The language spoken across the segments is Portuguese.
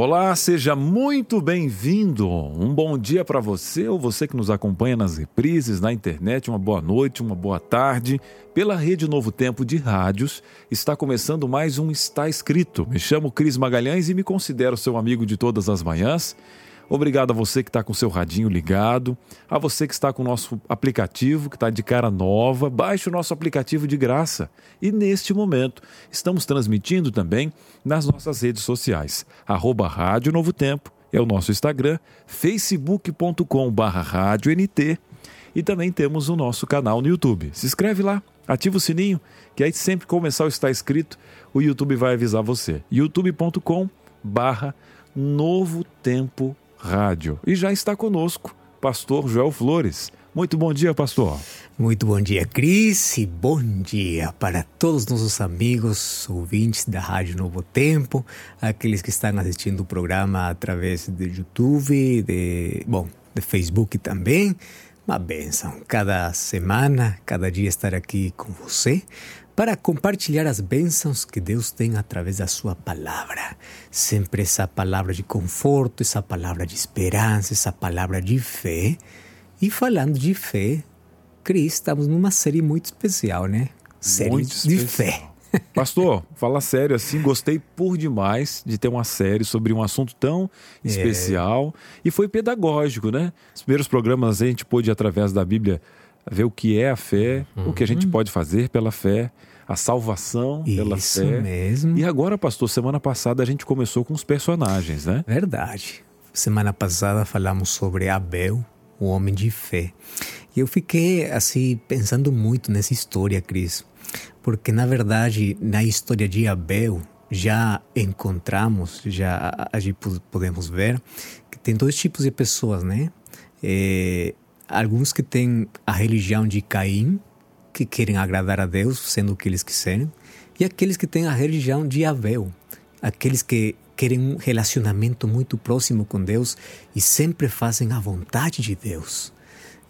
Olá, seja muito bem-vindo. Um bom dia para você ou você que nos acompanha nas reprises, na internet. Uma boa noite, uma boa tarde. Pela Rede Novo Tempo de Rádios, está começando mais um Está Escrito. Me chamo Cris Magalhães e me considero seu amigo de todas as manhãs. Obrigado a você que está com seu radinho ligado, a você que está com o nosso aplicativo, que está de cara nova. Baixe o nosso aplicativo de graça. E neste momento, estamos transmitindo também nas nossas redes sociais. Arroba Rádio Novo Tempo é o nosso Instagram, facebook.com barra e também temos o nosso canal no YouTube. Se inscreve lá, ativa o sininho, que aí sempre que começar o Está Escrito, o YouTube vai avisar você. youtube.com Novo Tempo Rádio. E já está conosco, pastor Joel Flores. Muito bom dia, pastor. Muito bom dia, Cris, e bom dia para todos os nossos amigos, ouvintes da Rádio Novo Tempo, aqueles que estão assistindo o programa através do YouTube, de, bom, de Facebook também. Uma benção. Cada semana, cada dia estar aqui com você para compartilhar as bênçãos que Deus tem através da Sua palavra. Sempre essa palavra de conforto, essa palavra de esperança, essa palavra de fé. E falando de fé, Cris, estamos numa série muito especial, né? Série muito de especial. fé. Pastor, fala sério assim, gostei por demais de ter uma série sobre um assunto tão É. especial e foi pedagógico, né? Os primeiros programas a gente pôde, através da Bíblia, ver o que é a fé, o que a gente pode fazer pela fé, a salvação pela Uhum. Isso fé. mesmo. E agora, pastor, semana passada a gente começou com os personagens, né? Verdade. Semana passada falamos sobre Abel, o homem de fé. E eu fiquei assim pensando muito nessa história, Cris, porque na verdade na história de Abel já encontramos, já a gente podemos ver que tem dois tipos de pessoas, né? É, alguns que têm a religião de Caim, que querem agradar a Deus, sendo o que eles quiserem, e aqueles que têm a religião de Abel, aqueles que querem um relacionamento muito próximo com Deus e sempre fazem a vontade de Deus.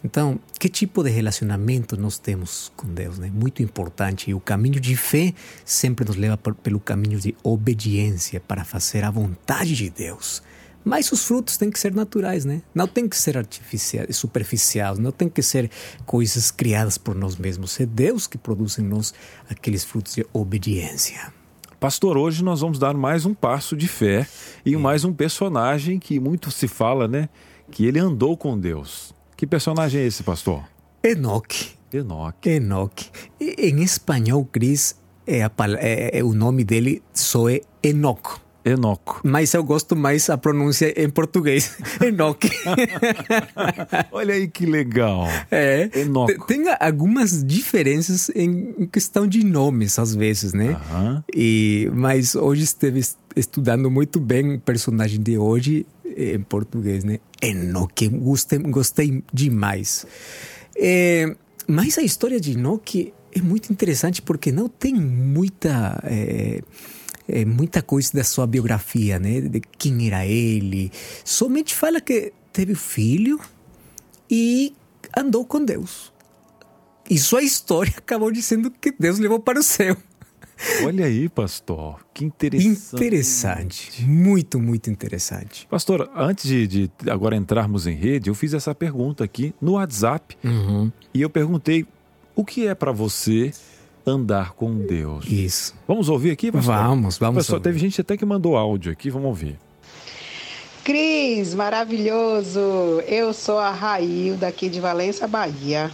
Então, que tipo de relacionamento nós temos com Deus? Né? Muito importante. E o caminho de fé sempre nos leva por, pelo caminho de obediência para fazer a vontade de Deus. Mas os frutos têm que ser naturais, né? Não tem que ser artificiais, superficiais, não tem que ser coisas criadas por nós mesmos. É Deus que produz em nós aqueles frutos de obediência. Pastor, hoje nós vamos dar mais um passo de fé e mais um personagem que muito se fala, né? Que ele andou com Deus. Que personagem é esse, pastor? Enoque. Enoque. Enoque. Em espanhol, Cris, é é- é- o nome dele só é Enoco. Enoco. Mas eu gosto mais a pronúncia em português. Enoque. Olha aí que legal. É. Enoco. Tem- algumas diferenças em questão de nomes, às vezes, né? E, mas hoje esteve es- estudando muito bem o personagem de hoje eh, em português, né? Enoque, gostei, gostei demais. É, mas a história de Enoque é muito interessante porque não tem muita... é, é, muita coisa da sua biografia, né? De quem era ele. Somente fala que teve filho e andou com Deus. E sua história acabou dizendo que Deus levou para o céu. Olha aí, pastor. Que interessante. Interessante. Muito, muito interessante. Pastor, antes de, de agora entrarmos em rede, eu fiz essa pergunta aqui no WhatsApp e eu perguntei o que é para você andar com Deus. Isso. Vamos ouvir aqui, pastor? Vamos, vamos Pessoal, ouvir. teve gente até que mandou áudio aqui, vamos ouvir. Cris, maravilhoso! Eu sou a Rail, daqui de Valença, Bahia.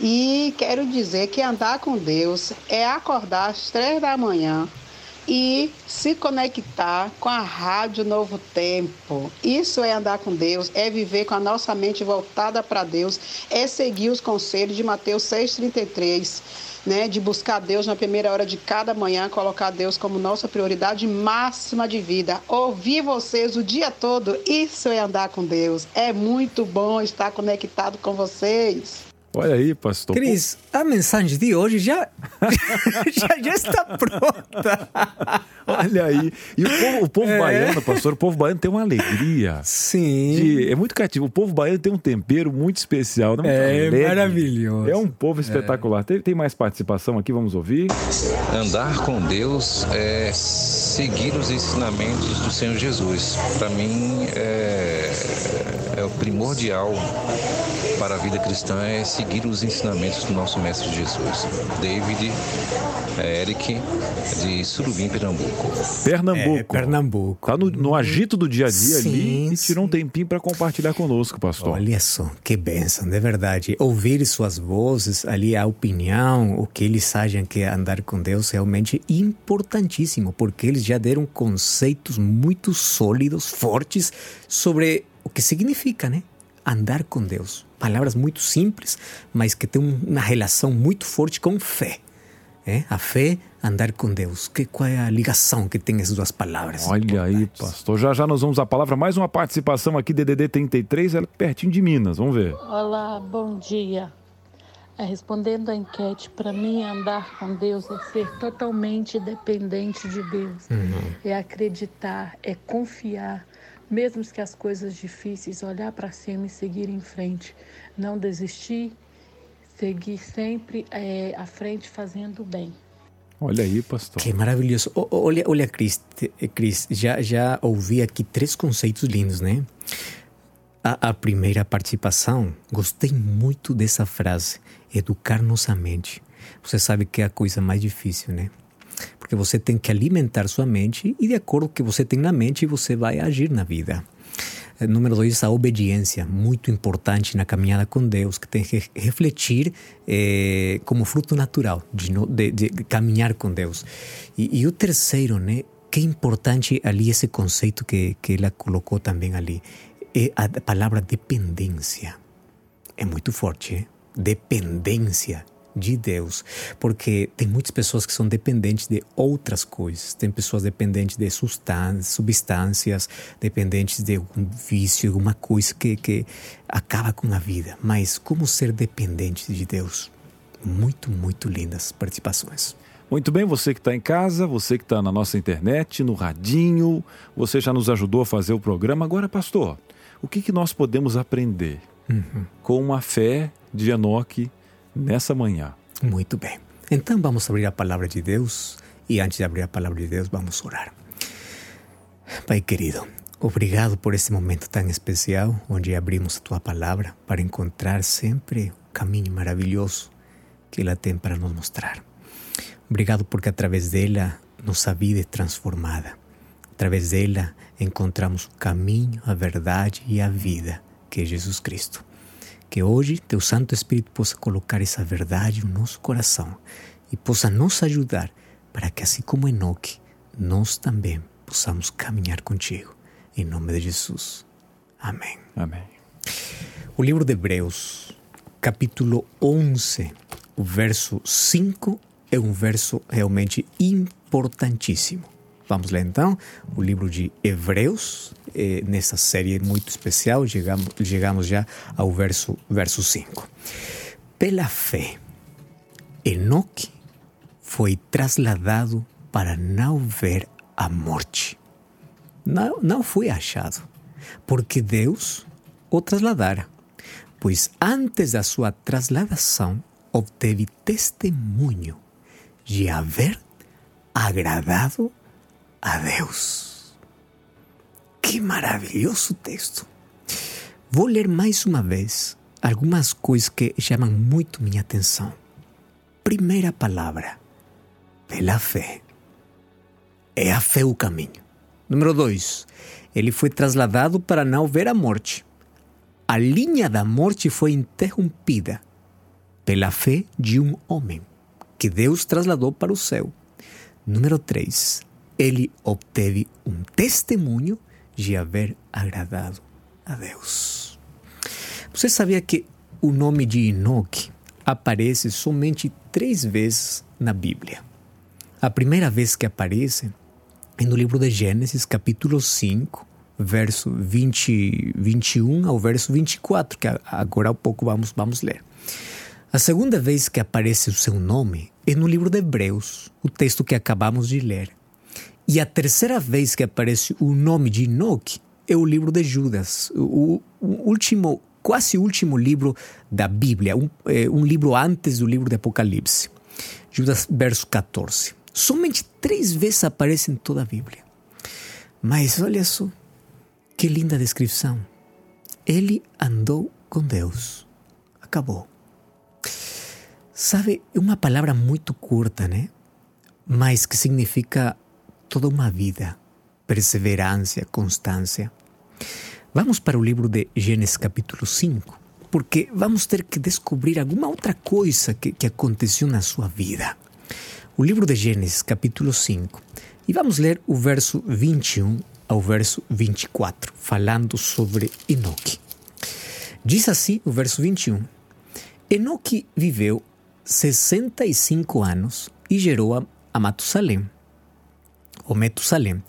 E quero dizer que andar com Deus é acordar às três da manhã, e se conectar com a Rádio Novo Tempo. Isso é andar com Deus, é viver com a nossa mente voltada para Deus, é seguir os conselhos de Mateus 6,33. Né, de buscar Deus na primeira hora de cada manhã, colocar Deus como nossa prioridade máxima de vida. Ouvir vocês o dia todo, isso é andar com Deus. É muito bom estar conectado com vocês. Olha aí, pastor. Cris, a mensagem de hoje já, já, já, está pronta. Olha aí. E o povo, o povo é. baiano, pastor, o povo baiano tem uma alegria. Sim. De, é muito cativo. O povo baiano tem um tempero muito especial. Né? é alegre. maravilhoso. É um povo espetacular. É. Tem, tem mais participação aqui, vamos ouvir. Andar com Deus é seguir os ensinamentos do Senhor Jesus. Para mim, é, é o primordial para a vida cristã é seguir os ensinamentos do nosso Mestre Jesus. David é, Eric, de Surubim, Pernambuco. Pernambuco. É, Pernambuco. Tá no, no, agito do dia a dia sim, ali e tirou um tempinho para compartilhar conosco, pastor. Olha só, que bênção, de verdade. Ouvir suas vozes ali, a opinião, o que eles acham que é andar com Deus, realmente importantíssimo, porque eles já deram conceitos muito sólidos, fortes, sobre o que significa, né? Andar com Deus palavras muito simples, mas que têm uma relação muito forte com fé. É? A fé, andar com Deus. Que, qual é a ligação que tem essas duas palavras? Olha aí, pastor. Já já nós vamos à palavra. Mais uma participação aqui, DDD 33, ela é pertinho de Minas. Vamos ver. Olá, bom dia. É, respondendo à enquete, para mim, andar com Deus é ser totalmente dependente de Deus. Uhum. É acreditar, é confiar, mesmo que as coisas difíceis, olhar para cima e seguir em frente. Não desistir, seguir sempre é, à frente fazendo bem. Olha aí, pastor. Que maravilhoso. Olha, olha, Cris, Cris já, já ouvi aqui três conceitos lindos, né? A, a primeira participação, gostei muito dessa frase, educar nossa mente. Você sabe que é a coisa mais difícil, né? Porque você tem que alimentar sua mente e, de acordo com o que você tem na mente, você vai agir na vida. Eh, número dois, a obediência, muito importante na caminhada com Deus, que tem que refletir eh, como fruto natural de, de, de, caminhar com Deus. E, e, o terceiro, né, que é importante ali esse conceito que, que ela colocou também ali, é a palavra dependência. É muito forte, hein? dependência de Deus, porque tem muitas pessoas que são dependentes de outras coisas, tem pessoas dependentes de substâncias, dependentes de algum vício, alguma coisa que, que acaba com a vida. Mas como ser dependente de Deus? Muito, muito lindas participações. Muito bem, você que está em casa, você que está na nossa internet, no radinho, você já nos ajudou a fazer o programa. Agora, pastor, o que, que nós podemos aprender uhum. com a fé de Enoque nessa manhã. Muito bem. Então vamos abrir a palavra de Deus e antes de abrir a palavra de Deus, vamos orar. Pai querido, obrigado por esse momento tão especial onde abrimos a tua palavra para encontrar sempre o caminho maravilhoso que ela tem para nos mostrar. Obrigado porque através dela nossa vida é transformada. Através dela encontramos o caminho, a verdade e a vida, que é Jesus Cristo. Que hoje Teu Santo Espírito possa colocar essa verdade no nosso coração e possa nos ajudar para que, assim como Enoque, nós também possamos caminhar contigo. Em nome de Jesus. Amém. Amém. O livro de Hebreus, capítulo 11, o verso 5, é um verso realmente importantíssimo. Vamos ler então o livro de Hebreus, eh, nessa série muito especial, chegamos, chegamos já ao verso, verso 5. Pela fé, Enoque foi trasladado para não ver a morte. Não, não foi achado, porque Deus o trasladara, pois antes da sua trasladação obteve testemunho de haver agradado a Deus. Que maravilhoso texto! Vou ler mais uma vez algumas coisas que chamam muito minha atenção. Primeira palavra, pela fé. É a fé o caminho. Número dois, ele foi trasladado para não ver a morte. A linha da morte foi interrompida pela fé de um homem que Deus trasladou para o céu. Número 3. Ele obteve um testemunho de haver agradado a Deus. Você sabia que o nome de Enoque aparece somente três vezes na Bíblia? A primeira vez que aparece é no livro de Gênesis, capítulo 5, verso 20, 21 ao verso 24, que agora há pouco vamos, vamos ler. A segunda vez que aparece o seu nome é no livro de Hebreus, o texto que acabamos de ler. E a terceira vez que aparece o nome de Enoque é o livro de Judas, o último, quase último livro da Bíblia, um, é, um livro antes do livro de Apocalipse. Judas, verso 14. Somente três vezes aparece em toda a Bíblia. Mas olha só, que linda descrição. Ele andou com Deus. Acabou. Sabe, é uma palavra muito curta, né? Mas que significa toda uma vida, perseverança, constância. Vamos para o livro de Gênesis, capítulo 5, porque vamos ter que descobrir alguma outra coisa que, que aconteceu na sua vida. O livro de Gênesis, capítulo 5, e vamos ler o verso 21 ao verso 24, falando sobre Enoque. Diz assim o verso 21. Enoque viveu 65 anos e gerou a, a Matusalém. O Metusalém.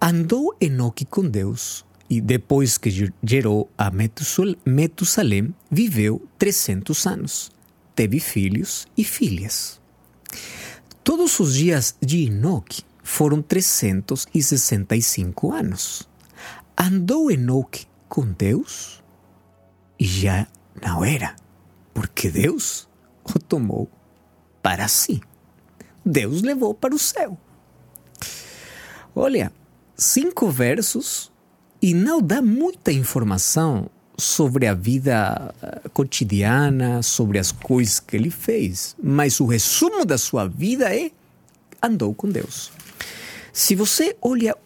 Andou Enoque com Deus e depois que gerou a Metusalém, viveu 300 anos. Teve filhos e filhas. Todos os dias de Enoque foram 365 anos. Andou Enoque com Deus e já não era, porque Deus o tomou para si. Deus levou para o céu. Olha, cinco versos e não dá muita informação sobre a vida eh, cotidiana, sobre as coisas que ele fez, mas o resumo da sua vida é andou com Deus. Se você olha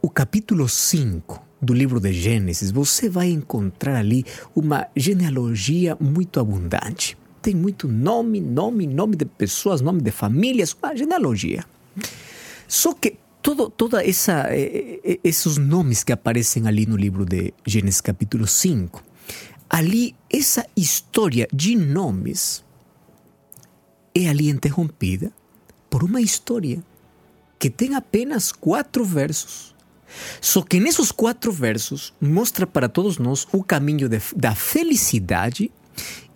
o capítulo 5 do livro de Gênesis, você vai encontrar ali uma genealogia muito abundante. Tem muito nome, nome, nome de pessoas, nome de famílias, uma genealogia. Só que todo, toda essa eh, eh, esses nomes que aparecem ali no livro de Gênesis capítulo 5, ali essa história de nomes é ali interrompida por uma história que tem apenas quatro versos. Só que nesses quatro versos mostra para todos nós o caminho de, da felicidade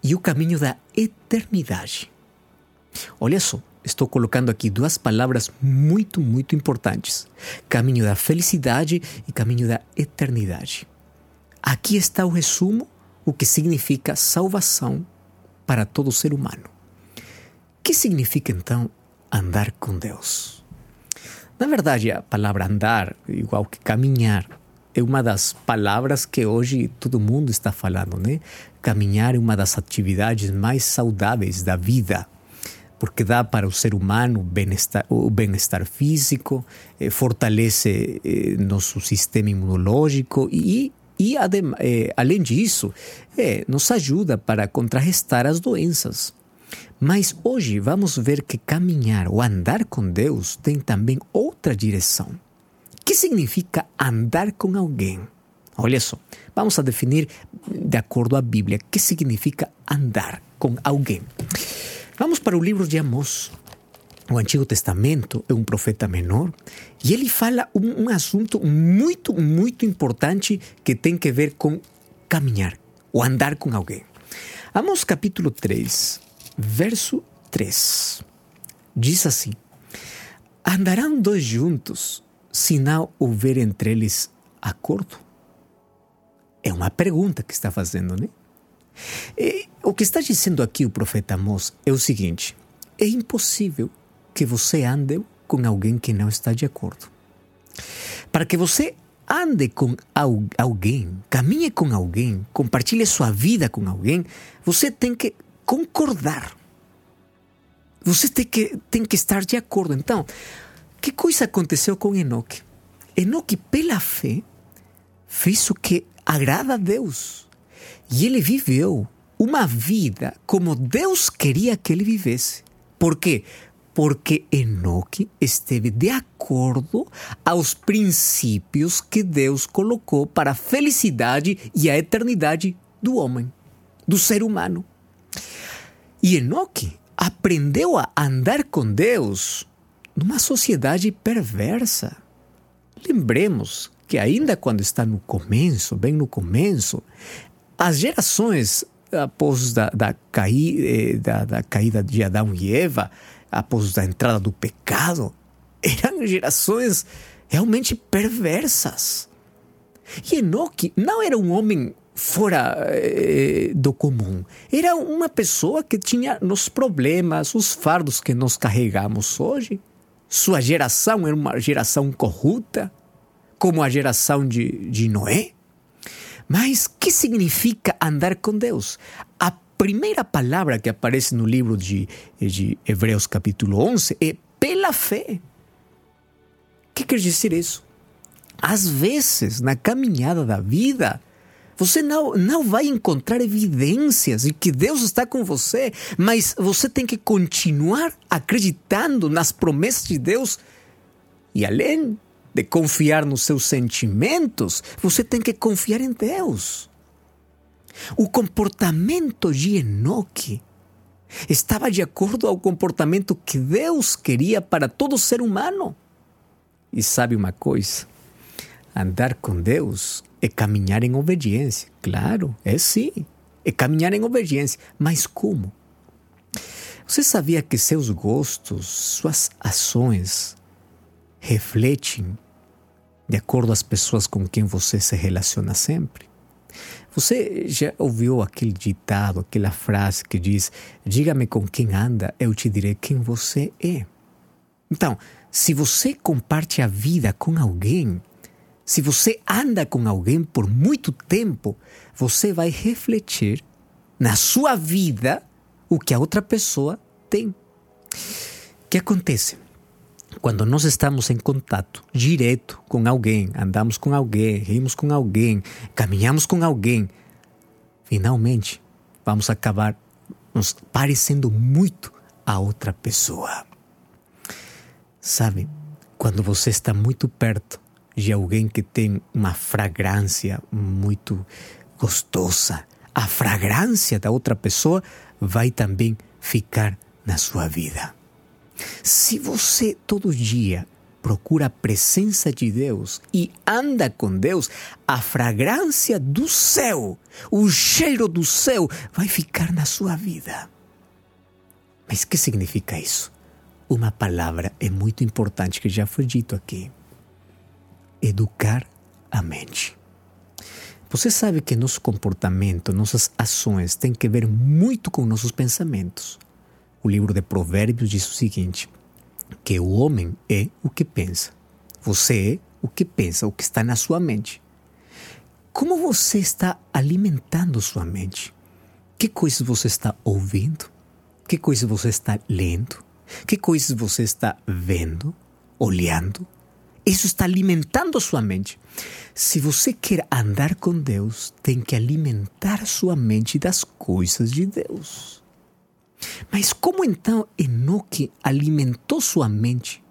e o caminho da eternidade. Olha só, estou colocando aqui duas palavras muito, muito importantes: caminho da felicidade e caminho da eternidade. Aqui está o resumo, o que significa salvação para todo ser humano. O que significa então andar com Deus? Na verdade, a palavra andar, igual que caminhar, é uma das palavras que hoje todo mundo está falando, né? Caminhar é uma das atividades mais saudáveis da vida, porque dá para o ser humano bem-estar, o bem-estar físico, eh, fortalece eh, nosso sistema imunológico e, e eh, além disso, nos ajuda para contrarrestar as doenças. Mas hoje vamos ver que caminhar ou andar com Deus tem também outra direção. O que significa andar com alguém? Olha só, vamos a definir de acordo à Bíblia o que significa andar com alguém. Vamos para o livro de Amós. O Antigo Testamento é um profeta menor e ele fala um, um assunto muito, muito importante que tem que ver com caminhar ou andar com alguém. Amós capítulo 3, verso 3. Diz assim: Andarão dois juntos se não houver entre eles acordo? É uma pergunta que está fazendo, né? E, o que está dizendo aqui o profeta Amós é o seguinte: é impossível que você ande com alguém que não está de acordo. Para que você ande com alguém, caminhe com alguém, compartilhe sua vida com alguém, você tem que concordar. Você tem que, tem que estar de acordo. Então, que coisa aconteceu com Enoque? Enoque, pela fé, fez o que agrada a Deus. E ele viveu uma vida como Deus queria que ele vivesse. Por quê? porque Enoque esteve de acordo aos princípios que Deus colocou para a felicidade e a eternidade do homem, do ser humano. E Enoque aprendeu a andar com Deus numa sociedade perversa. Lembremos que ainda quando está no começo, bem no começo, as gerações após da, da, caí, eh, da, da caída de Adão e Eva, após a entrada do pecado, eram gerações realmente perversas. E Enoque não era um homem fora eh, do comum. Era uma pessoa que tinha os problemas, os fardos que nós carregamos hoje. Sua geração era uma geração corrupta, como a geração de, de Noé. Mas que significa andar com Deus? A primeira palavra que aparece no livro de, de Hebreus, capítulo 11, é pela fé. O que quer dizer isso? Às vezes, na caminhada da vida, você não, não vai encontrar evidências de que Deus está com você, mas você tem que continuar acreditando nas promessas de Deus. E além de confiar nos seus sentimentos, você tem que confiar em Deus. O comportamento de Enoque estava de acordo ao comportamento que Deus queria para todo ser humano. E sabe uma coisa? Andar com Deus é caminhar em obediência. Claro, é sim. É caminhar em obediência. Mas como? Você sabia que seus gostos, suas ações refletem de acordo às pessoas com quem você se relaciona sempre? Você já ouviu aquele ditado, aquela frase que diz: Diga-me com quem anda, eu te direi quem você é. Então, se você comparte a vida com alguém, se você anda com alguém por muito tempo, você vai refletir na sua vida o que a outra pessoa tem. O que acontece? Quando nós estamos em contato direto com alguém, andamos com alguém, rimos com alguém, caminhamos com alguém, finalmente vamos acabar nos parecendo muito a outra pessoa. Sabe, quando você está muito perto de alguém que tem uma fragrância muito gostosa, a fragrância da outra pessoa vai também ficar na sua vida. Se você todo dia procura a presença de Deus e anda com Deus, a fragrância do céu, o cheiro do céu vai ficar na sua vida. Mas que significa isso? Uma palavra é muito importante que já foi dito aqui. Educar a mente. Você sabe que nosso comportamento, nossas ações têm que ver muito com nossos pensamentos. O livro de Provérbios diz o seguinte: que o homem é o que pensa. Você é o que pensa, o que está na sua mente. Como você está alimentando sua mente? Que coisas você está ouvindo? Que coisas você está lendo? Que coisas você está vendo, olhando? Isso está alimentando sua mente. Se você quer andar com Deus, tem que alimentar sua mente das coisas de Deus. Mas como então Enoque alimentou sua mente?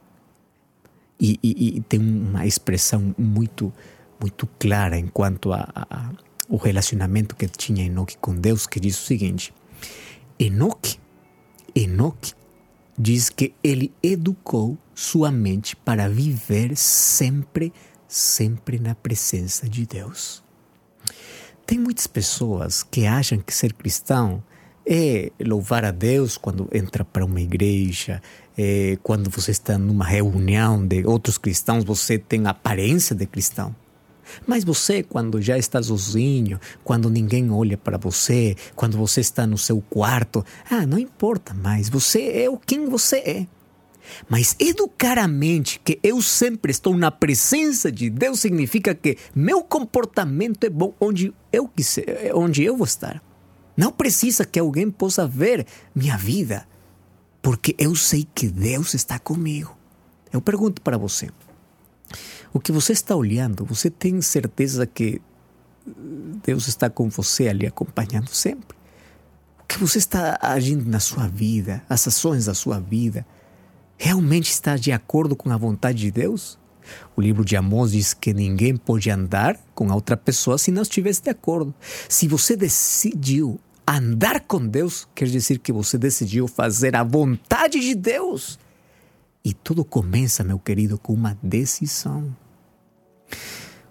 E, e, e tem uma expressão muito, muito clara em quanto ao relacionamento que tinha Enoque com Deus, que diz o seguinte: Enoque, Enoque diz que ele educou sua mente para viver sempre, sempre na presença de Deus. Tem muitas pessoas que acham que ser cristão é louvar a Deus quando entra para uma igreja, é quando você está numa reunião de outros cristãos, você tem a aparência de cristão. Mas você, quando já está sozinho, quando ninguém olha para você, quando você está no seu quarto, ah, não importa mais, você é o quem você é. Mas educar a mente que eu sempre estou na presença de Deus significa que meu comportamento é bom onde eu quiser, onde eu vou estar. Não precisa que alguém possa ver minha vida, porque eu sei que Deus está comigo. Eu pergunto para você: o que você está olhando, você tem certeza que Deus está com você ali acompanhando sempre? O que você está agindo na sua vida, as ações da sua vida, Realmente está de acordo com a vontade de Deus? O livro de Amós diz que ninguém pode andar com a outra pessoa se não estivesse de acordo. Se você decidiu andar com Deus, quer dizer que você decidiu fazer a vontade de Deus. E tudo começa, meu querido, com uma decisão.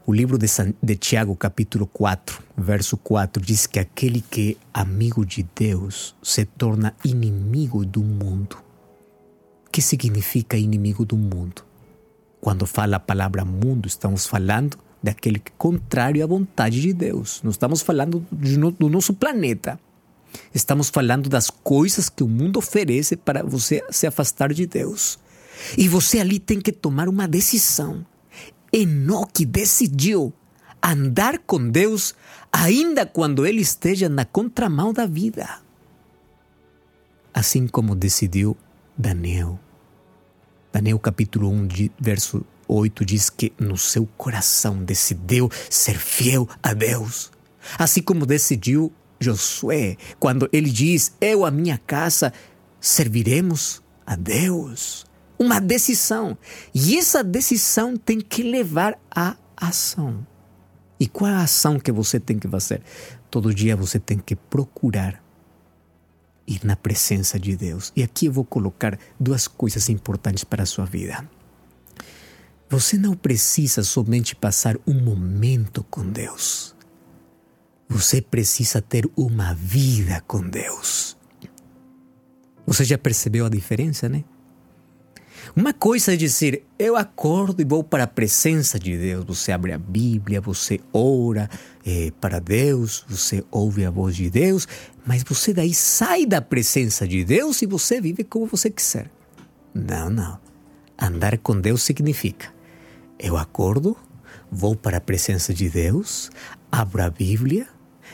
O livro de, San, de Tiago, capítulo 4, verso 4, diz que aquele que é amigo de Deus se torna inimigo do mundo. O que significa inimigo do mundo? Quando fala a palavra mundo, estamos falando daquele que é contrário à vontade de Deus. Não estamos falando do nosso planeta. Estamos falando das coisas que o mundo oferece para você se afastar de Deus. E você ali tem que tomar uma decisão. Enoque decidiu andar com Deus ainda quando ele esteja na contramão da vida. Assim como decidiu Daniel. Daniel capítulo 1, verso 8 diz que no seu coração decidiu ser fiel a Deus. Assim como decidiu Josué, quando ele diz: Eu, a minha casa, serviremos a Deus uma decisão. E essa decisão tem que levar à ação. E qual a ação que você tem que fazer? Todo dia você tem que procurar ir na presença de Deus. E aqui eu vou colocar duas coisas importantes para a sua vida. Você não precisa somente passar um momento com Deus. Você precisa ter uma vida com Deus. Você já percebeu a diferença, né? Uma coisa é dizer, eu acordo e vou para a presença de Deus. Você abre a Bíblia, você ora é, para Deus, você ouve a voz de Deus, mas você daí sai da presença de Deus e você vive como você quiser. Não, não. Andar com Deus significa: eu acordo, vou para a presença de Deus, abro a Bíblia,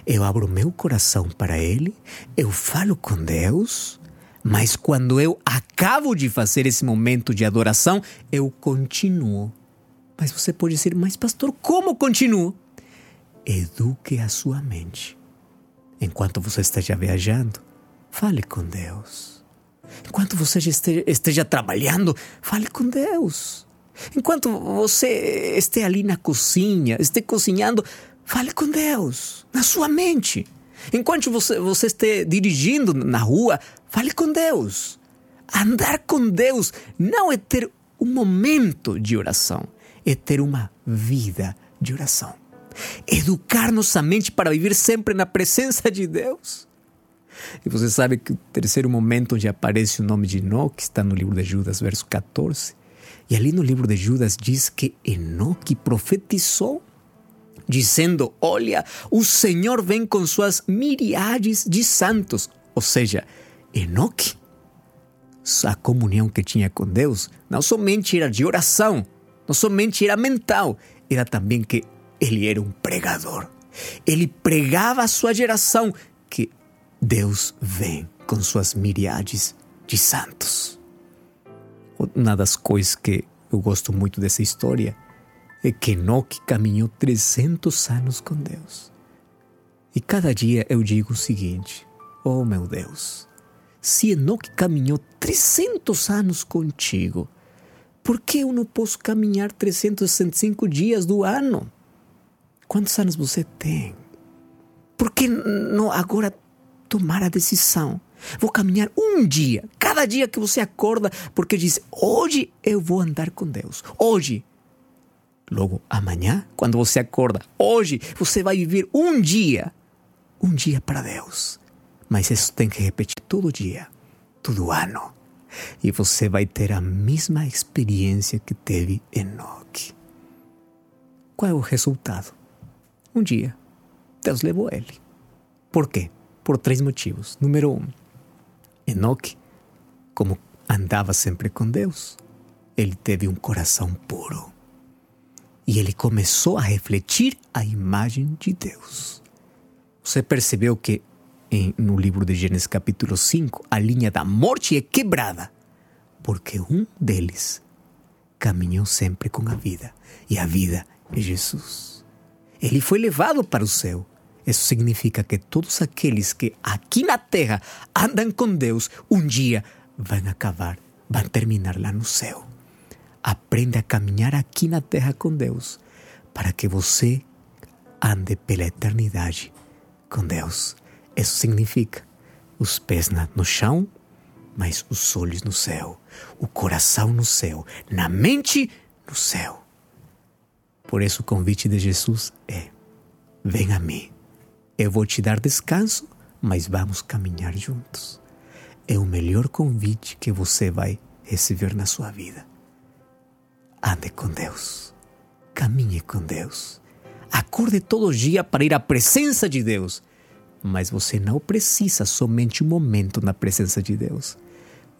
eu abro meu coração para Ele, eu falo com Deus, mas quando eu acabo de fazer esse momento de adoração, eu continuo. Mas você pode dizer, mas pastor, como continuo? Eduque a sua mente. Enquanto você esteja viajando, fale com Deus. Enquanto você esteja, trabalhando, fale com Deus. Enquanto você esteja ali na cozinha, esteja cozinhando, fale com Deus, na sua mente. Enquanto você, você esteja dirigindo na rua, fale com Deus. Andar com Deus não é ter um momento de oração, é ter uma vida de oração. Educar nossa mente para viver sempre na presença de Deus. E você sabe que o terceiro momento onde aparece o nome de Enoque está no livro de Judas, verso 14. E ali no livro de Judas diz que Enoque profetizou dizendo: Olha, o Senhor vem com suas miríades de santos. Ou seja, Enoque, a comunhão que tinha com Deus, não somente era de oração, não somente era mental, era também que ele era um pregador. Ele pregava a sua geração que Deus vem com suas miríades de santos. Uma das coisas que eu gosto muito dessa história é que Enoque caminhou 300 anos com Deus. E cada dia eu digo o seguinte: Oh meu Deus, se Enoque caminhou 300 anos contigo, por que eu não posso caminhar 365 dias do ano? Quantos anos você tem? Por que não agora tomar a decisão? Vou caminhar um dia, cada dia que você acorda, porque diz: hoje eu vou andar com Deus. Hoje Logo, amanhã, quando você acorda, hoje, você vai viver um dia. Um dia para Deus. Mas isso tem que repetir todo dia, todo ano. E você vai ter a mesma experiência que teve Enoque. Qual é o resultado? Um dia, Deus levou ele. Por quê? Por três motivos. Número um, Enoque, como andava sempre com Deus, ele teve um coração puro e ele começou a refletir a imagem de Deus. Você percebeu que em, no livro de Gênesis capítulo 5, a linha da morte é quebrada, porque um deles caminhou sempre com a vida, e a vida é Jesus. Ele foi levado para o céu. Isso significa que todos aqueles que aqui na terra andam com Deus, um dia vão acabar vão terminar lá no céu. Aprende a caminhar aqui na terra com Deus, para que você ande pela eternidade com Deus. Isso significa os pés no chão, mas os olhos no céu, o coração no céu, na mente no céu. Por isso o convite de Jesus é: vem a mim. Eu vou te dar descanso, mas vamos caminhar juntos. É o melhor convite que você vai receber na sua vida. Ande com Deus. Caminhe com Deus. Acorde todo dia para ir à presença de Deus. Mas você não precisa somente um momento na presença de Deus.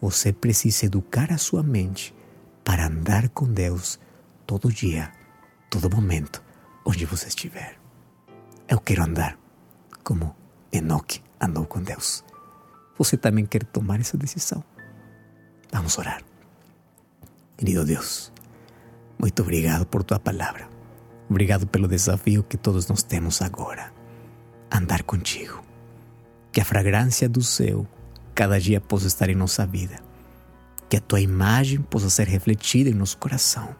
Você precisa educar a sua mente para andar com Deus todo dia, todo momento, onde você estiver. Eu quero andar como Enoque andou com Deus. Você também quer tomar essa decisão? Vamos orar. Querido Deus, muito obrigado por tua palavra. Obrigado pelo desafio que todos nós temos agora. Andar contigo. Que a fragrância do céu cada dia possa estar em nossa vida. Que a tua imagem possa ser refletida em nosso coração.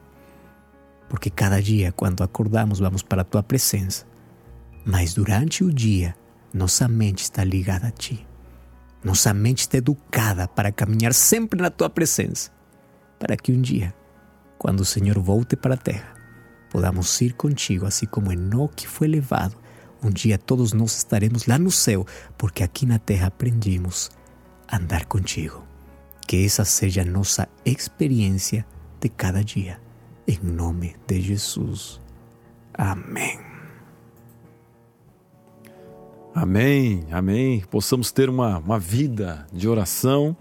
Porque cada dia, quando acordamos, vamos para a tua presença. Mas durante o dia, nossa mente está ligada a ti. Nossa mente está educada para caminhar sempre na tua presença. Para que um dia, quando o Senhor volte para a terra, podamos ir contigo, assim como Enoque foi levado. Um dia todos nós estaremos lá no céu, porque aqui na terra aprendimos a andar contigo. Que essa seja a nossa experiência de cada dia. Em nome de Jesus. Amém. Amém, amém. Possamos ter uma, uma vida de oração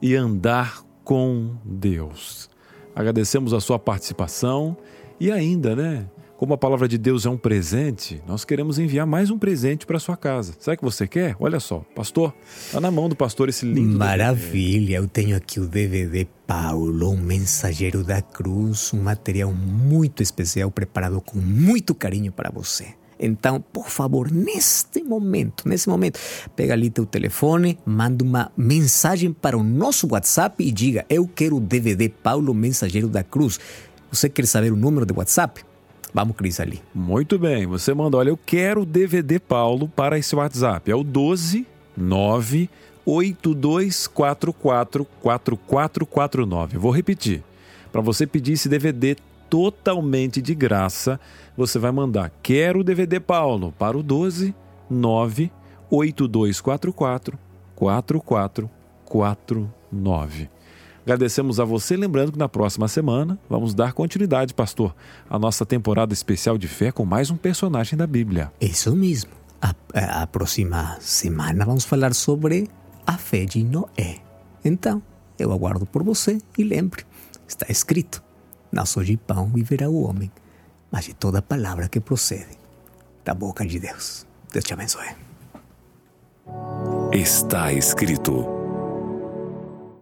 e andar com Deus. Agradecemos a sua participação e ainda, né? Como a palavra de Deus é um presente, nós queremos enviar mais um presente para sua casa. O que você quer? Olha só, pastor, está na mão do pastor esse lindo. Maravilha, DVD. eu tenho aqui o DVD Paulo, um mensageiro da cruz, um material muito especial preparado com muito carinho para você. Então, por favor, neste momento, nesse momento, pega ali teu telefone, manda uma mensagem para o nosso WhatsApp e diga: Eu quero o DVD Paulo Mensageiro da Cruz. Você quer saber o número do WhatsApp? Vamos, Cris, ali. Muito bem. Você manda, olha, eu quero o DVD Paulo para esse WhatsApp. É o 12 9 8244 4449. Vou repetir. Para você pedir esse DVD totalmente de graça, você vai mandar Quero o DVD Paulo para o 12 9 8244 4449. Agradecemos a você, lembrando que na próxima semana vamos dar continuidade, pastor, à nossa temporada especial de fé com mais um personagem da Bíblia. Isso mesmo. A, a próxima semana vamos falar sobre a fé de Noé. Então, eu aguardo por você e lembre, está escrito: não só de pão viverá o homem, mas de toda palavra que procede da boca de Deus. Deus te abençoe. Está escrito